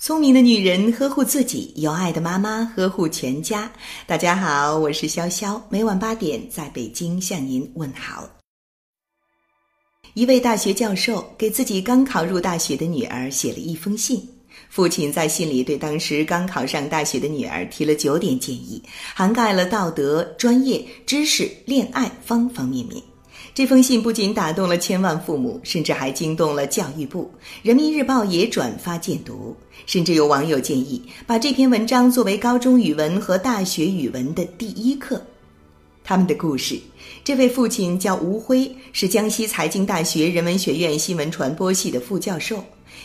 聪明的女人呵护自己，有爱的妈妈呵护全家。大家好，我是潇潇，每晚八点在北京向您问好。一位大学教授给自己刚考入大学的女儿写了一封信，父亲在信里对当时刚考上大学的女儿提了九点建议，涵盖了道德、专业、知识、恋爱方方面面。这封信不仅打动了千万父母，甚至还惊动了教育部。人民日报也转发荐读，甚至有网友建议把这篇文章作为高中语文和大学语文的第一课。他们的故事：这位父亲叫吴辉，是江西财经大学人文学院新闻传播系的副教授；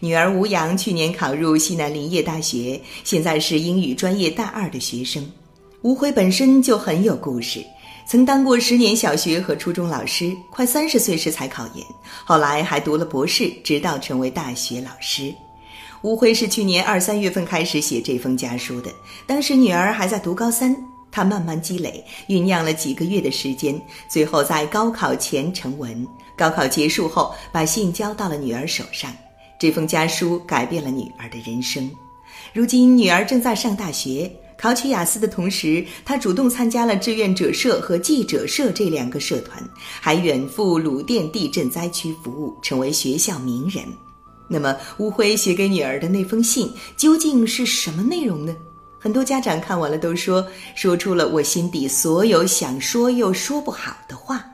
女儿吴阳去年考入西南林业大学，现在是英语专业大二的学生。吴辉本身就很有故事。曾当过十年小学和初中老师，快三十岁时才考研，后来还读了博士，直到成为大学老师。吴辉是去年二三月份开始写这封家书的，当时女儿还在读高三，他慢慢积累，酝酿了几个月的时间，最后在高考前成文。高考结束后，把信交到了女儿手上。这封家书改变了女儿的人生。如今，女儿正在上大学。考取雅思的同时，他主动参加了志愿者社和记者社这两个社团，还远赴鲁甸地震灾区服务，成为学校名人。那么，乌辉写给女儿的那封信究竟是什么内容呢？很多家长看完了都说，说出了我心底所有想说又说不好的话。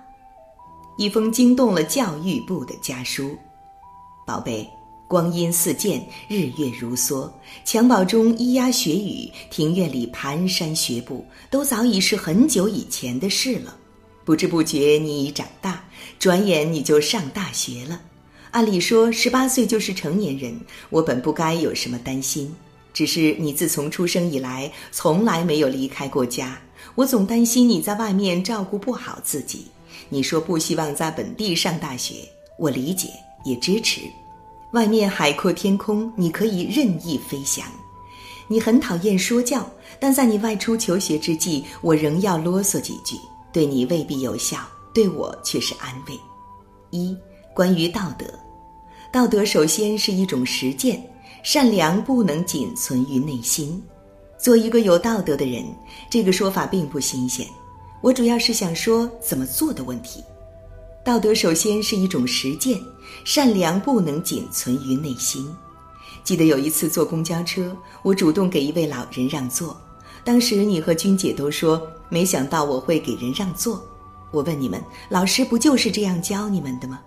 一封惊动了教育部的家书，宝贝。光阴似箭，日月如梭。襁褓中咿呀学语，庭院里蹒跚学步，都早已是很久以前的事了。不知不觉，你已长大，转眼你就上大学了。按理说，十八岁就是成年人，我本不该有什么担心。只是你自从出生以来，从来没有离开过家，我总担心你在外面照顾不好自己。你说不希望在本地上大学，我理解，也支持。外面海阔天空，你可以任意飞翔。你很讨厌说教，但在你外出求学之际，我仍要啰嗦几句，对你未必有效，对我却是安慰。一、关于道德，道德首先是一种实践，善良不能仅存于内心。做一个有道德的人，这个说法并不新鲜。我主要是想说怎么做的问题。道德首先是一种实践，善良不能仅存于内心。记得有一次坐公交车，我主动给一位老人让座，当时你和君姐都说没想到我会给人让座。我问你们，老师不就是这样教你们的吗？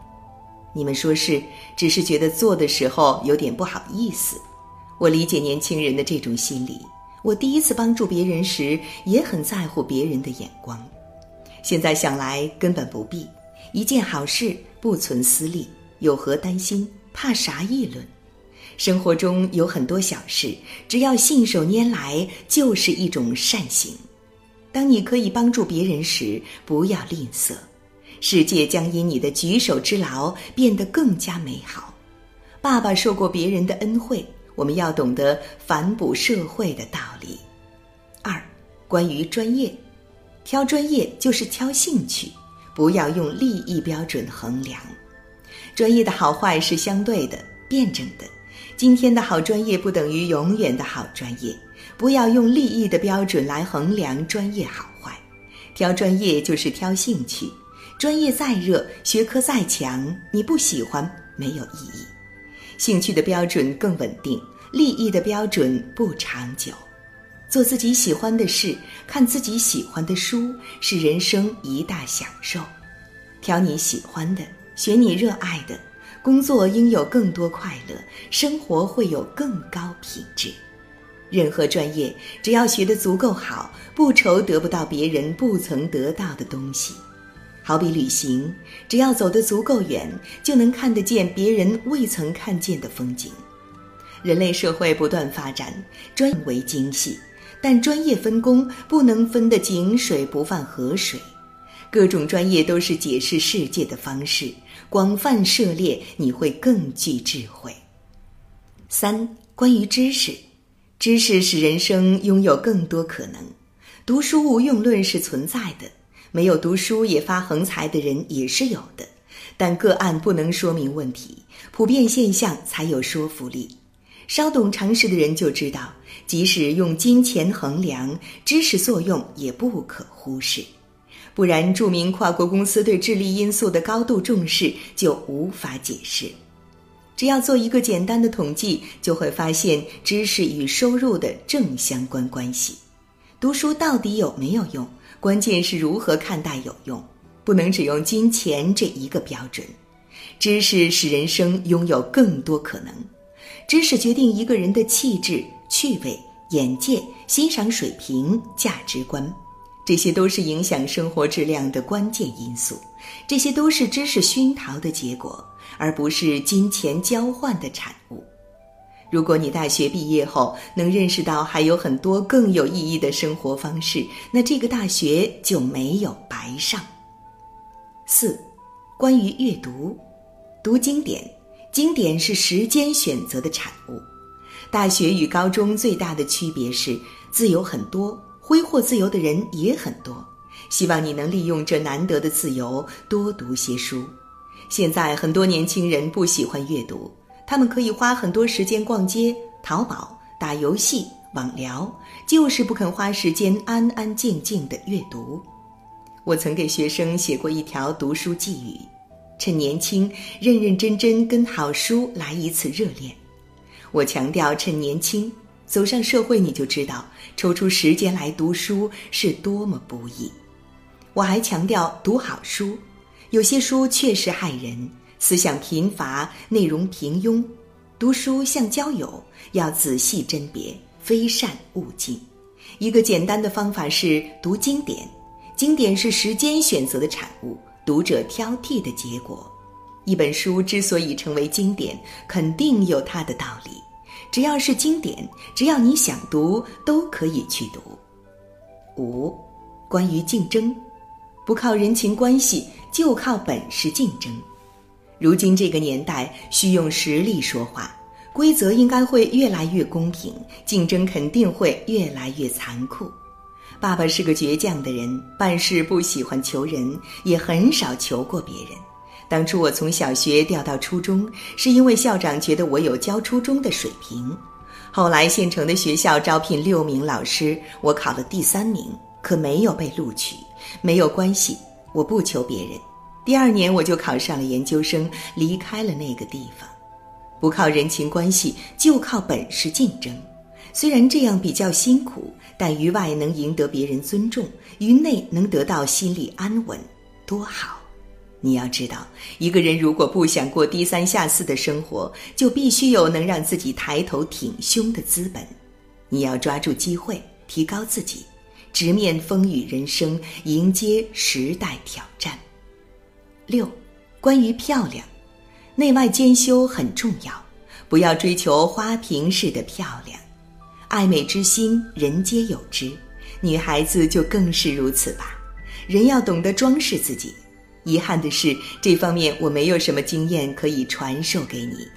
你们说是，只是觉得做的时候有点不好意思。我理解年轻人的这种心理。我第一次帮助别人时，也很在乎别人的眼光，现在想来根本不必。一件好事不存私利，有何担心？怕啥议论？生活中有很多小事，只要信手拈来，就是一种善行。当你可以帮助别人时，不要吝啬，世界将因你的举手之劳变得更加美好。爸爸受过别人的恩惠，我们要懂得反哺社会的道理。二，关于专业，挑专业就是挑兴趣。不要用利益标准衡量，专业的好坏是相对的、辩证的。今天的好专业不等于永远的好专业。不要用利益的标准来衡量专业好坏。挑专业就是挑兴趣，专业再热，学科再强，你不喜欢没有意义。兴趣的标准更稳定，利益的标准不长久。做自己喜欢的事，看自己喜欢的书，是人生一大享受。挑你喜欢的，学你热爱的，工作应有更多快乐，生活会有更高品质。任何专业，只要学得足够好，不愁得不到别人不曾得到的东西。好比旅行，只要走得足够远，就能看得见别人未曾看见的风景。人类社会不断发展，专为精细。但专业分工不能分得井水不犯河水，各种专业都是解释世界的方式，广泛涉猎你会更具智慧。三、关于知识，知识使人生拥有更多可能。读书无用论是存在的，没有读书也发横财的人也是有的，但个案不能说明问题，普遍现象才有说服力。稍懂常识的人就知道，即使用金钱衡量，知识作用也不可忽视。不然，著名跨国公司对智力因素的高度重视就无法解释。只要做一个简单的统计，就会发现知识与收入的正相关关系。读书到底有没有用？关键是如何看待有用，不能只用金钱这一个标准。知识使人生拥有更多可能，知识决定一个人的气质、趣味、眼界、欣赏水平、价值观。这些都是影响生活质量的关键因素，这些都是知识熏陶的结果，而不是金钱交换的产物。如果你大学毕业后能认识到还有很多更有意义的生活方式，那这个大学就没有白上。四，关于阅读，读经典，经典是时间选择的产物。大学与高中最大的区别是自由很多。挥霍自由的人也很多，希望你能利用这难得的自由多读些书。现在很多年轻人不喜欢阅读，他们可以花很多时间逛街、淘宝、打游戏、网聊，就是不肯花时间安安静静的阅读。我曾给学生写过一条读书寄语：趁年轻，认认真真跟好书来一次热恋。我强调趁年轻。走上社会，你就知道抽出时间来读书是多么不易。我还强调读好书，有些书确实害人，思想贫乏，内容平庸。读书像交友，要仔细甄别，非善勿近。一个简单的方法是读经典，经典是时间选择的产物，读者挑剔的结果。一本书之所以成为经典，肯定有它的道理。只要是经典，只要你想读，都可以去读。五，关于竞争，不靠人情关系，就靠本事竞争。如今这个年代，需用实力说话，规则应该会越来越公平，竞争肯定会越来越残酷。爸爸是个倔强的人，办事不喜欢求人，也很少求过别人。当初我从小学调到初中，是因为校长觉得我有教初中的水平。后来县城的学校招聘六名老师，我考了第三名，可没有被录取。没有关系，我不求别人。第二年我就考上了研究生，离开了那个地方。不靠人情关系，就靠本事竞争。虽然这样比较辛苦，但于外能赢得别人尊重，于内能得到心理安稳，多好。你要知道，一个人如果不想过低三下四的生活，就必须有能让自己抬头挺胸的资本。你要抓住机会，提高自己，直面风雨人生，迎接时代挑战。六，关于漂亮，内外兼修很重要，不要追求花瓶式的漂亮。爱美之心，人皆有之，女孩子就更是如此吧。人要懂得装饰自己。遗憾的是，这方面我没有什么经验可以传授给你。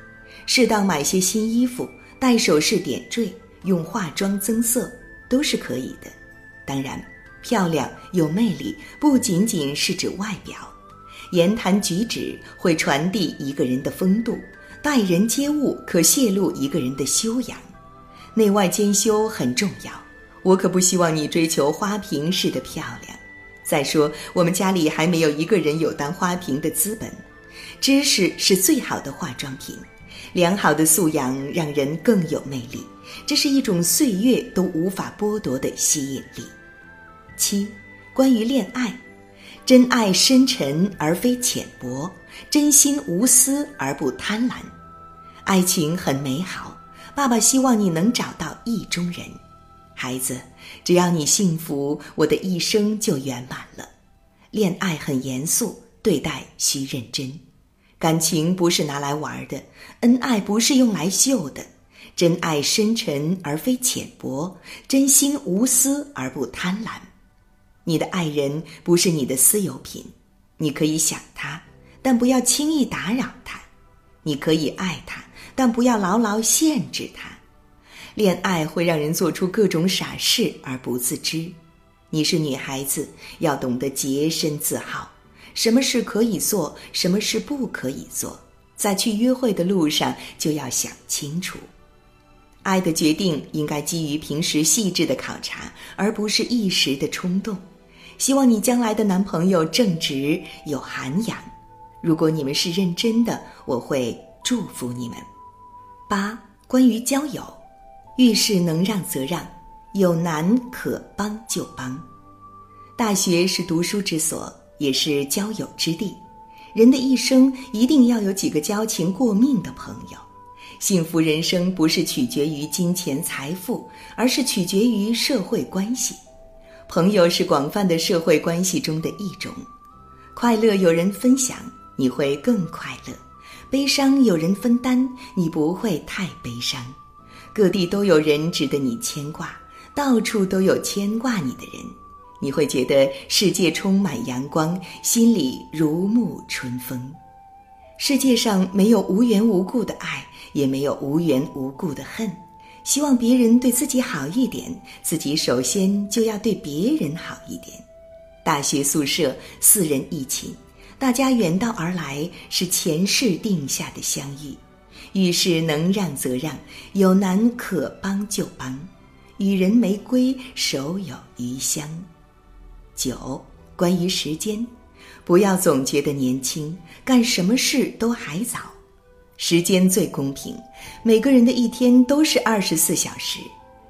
适当买些新衣服，戴首饰点缀，用化妆增色，都是可以的。当然，漂亮有魅力不仅仅是指外表，言谈举止会传递一个人的风度，待人接物可泄露一个人的修养。内外兼修很重要，我可不希望你追求花瓶式的漂亮。再说，我们家里还没有一个人有当花瓶的资本。知识是最好的化妆品，良好的素养让人更有魅力，这是一种岁月都无法剥夺的吸引力。七，关于恋爱，真爱深沉而非浅薄，真心无私而不贪婪。爱情很美好，爸爸希望你能找到意中人。孩子，只要你幸福，我的一生就圆满了。恋爱很严肃，对待需认真。感情不是拿来玩的，恩爱不是用来秀的。真爱深沉而非浅薄，真心无私而不贪婪。你的爱人不是你的私有品，你可以想他，但不要轻易打扰他；你可以爱他，但不要牢牢限制他。恋爱会让人做出各种傻事而不自知。你是女孩子，要懂得洁身自好，什么事可以做，什么事不可以做，在去约会的路上就要想清楚。爱的决定应该基于平时细致的考察，而不是一时的冲动。希望你将来的男朋友正直有涵养。如果你们是认真的，我会祝福你们。八、关于交友，遇事能让则让，有难可帮就帮。大学是读书之所，也是交友之地。人的一生一定要有几个交情过命的朋友。幸福人生不是取决于金钱财富，而是取决于社会关系。朋友是广泛的社会关系中的一种。快乐有人分享，你会更快乐；悲伤有人分担，你不会太悲伤。各地都有人值得你牵挂，到处都有牵挂你的人，你会觉得世界充满阳光，心里如沐春风。世界上没有无缘无故的爱。也没有无缘无故的恨，希望别人对自己好一点，自己首先就要对别人好一点。大学宿舍四人一寝，大家远道而来，是前世定下的相遇。遇事能让则让，有难可帮就帮，与人玫瑰，手有余香。九，关于时间，不要总觉得年轻，干什么事都还早。时间最公平，每个人的一天都是二十四小时。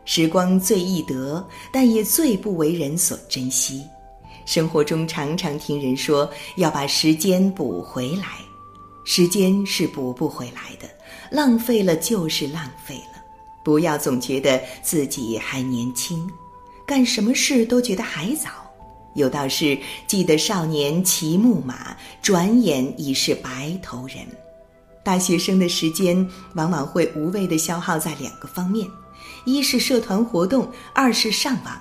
时光最易得，但也最不为人所珍惜。生活中常常听人说要把时间补回来，时间是补不回来的，浪费了就是浪费了。不要总觉得自己还年轻，干什么事都觉得还早。有道是：记得少年骑木马，转眼已是白头人。大学生的时间往往会无谓的消耗在两个方面：一是社团活动，二是上网。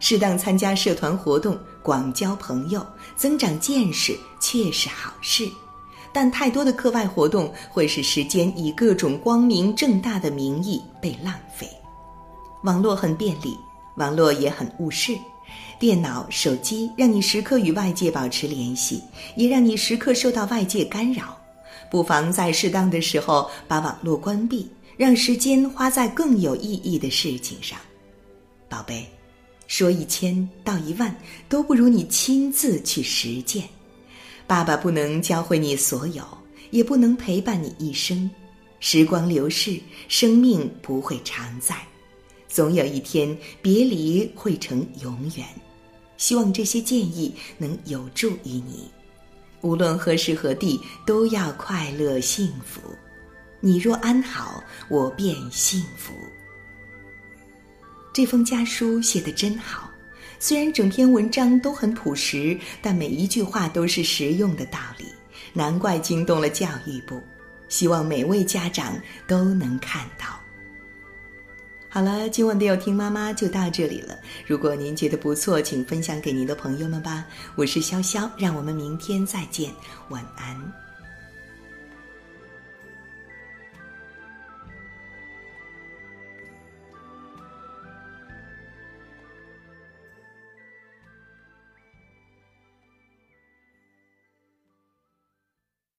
适当参加社团活动，广交朋友，增长见识，确是好事。但太多的课外活动会使时间以各种光明正大的名义被浪费。网络很便利，网络也很务事。电脑、手机让你时刻与外界保持联系，也让你时刻受到外界干扰。不妨在适当的时候把网络关闭，让时间花在更有意义的事情上。宝贝，说一千道一万都不如你亲自去实践。爸爸不能教会你所有，也不能陪伴你一生。时光流逝，生命不会常在，总有一天别离会成永远。希望这些建议能有助于你。无论何时何地，都要快乐幸福。你若安好，我便幸福。这封家书写得真好，虽然整篇文章都很朴实，但每一句话都是实用的道理，难怪惊动了教育部。希望每位家长都能看到。好了，今晚的有听妈妈就到这里了。如果您觉得不错，请分享给您的朋友们吧。我是潇潇，让我们明天再见，晚安。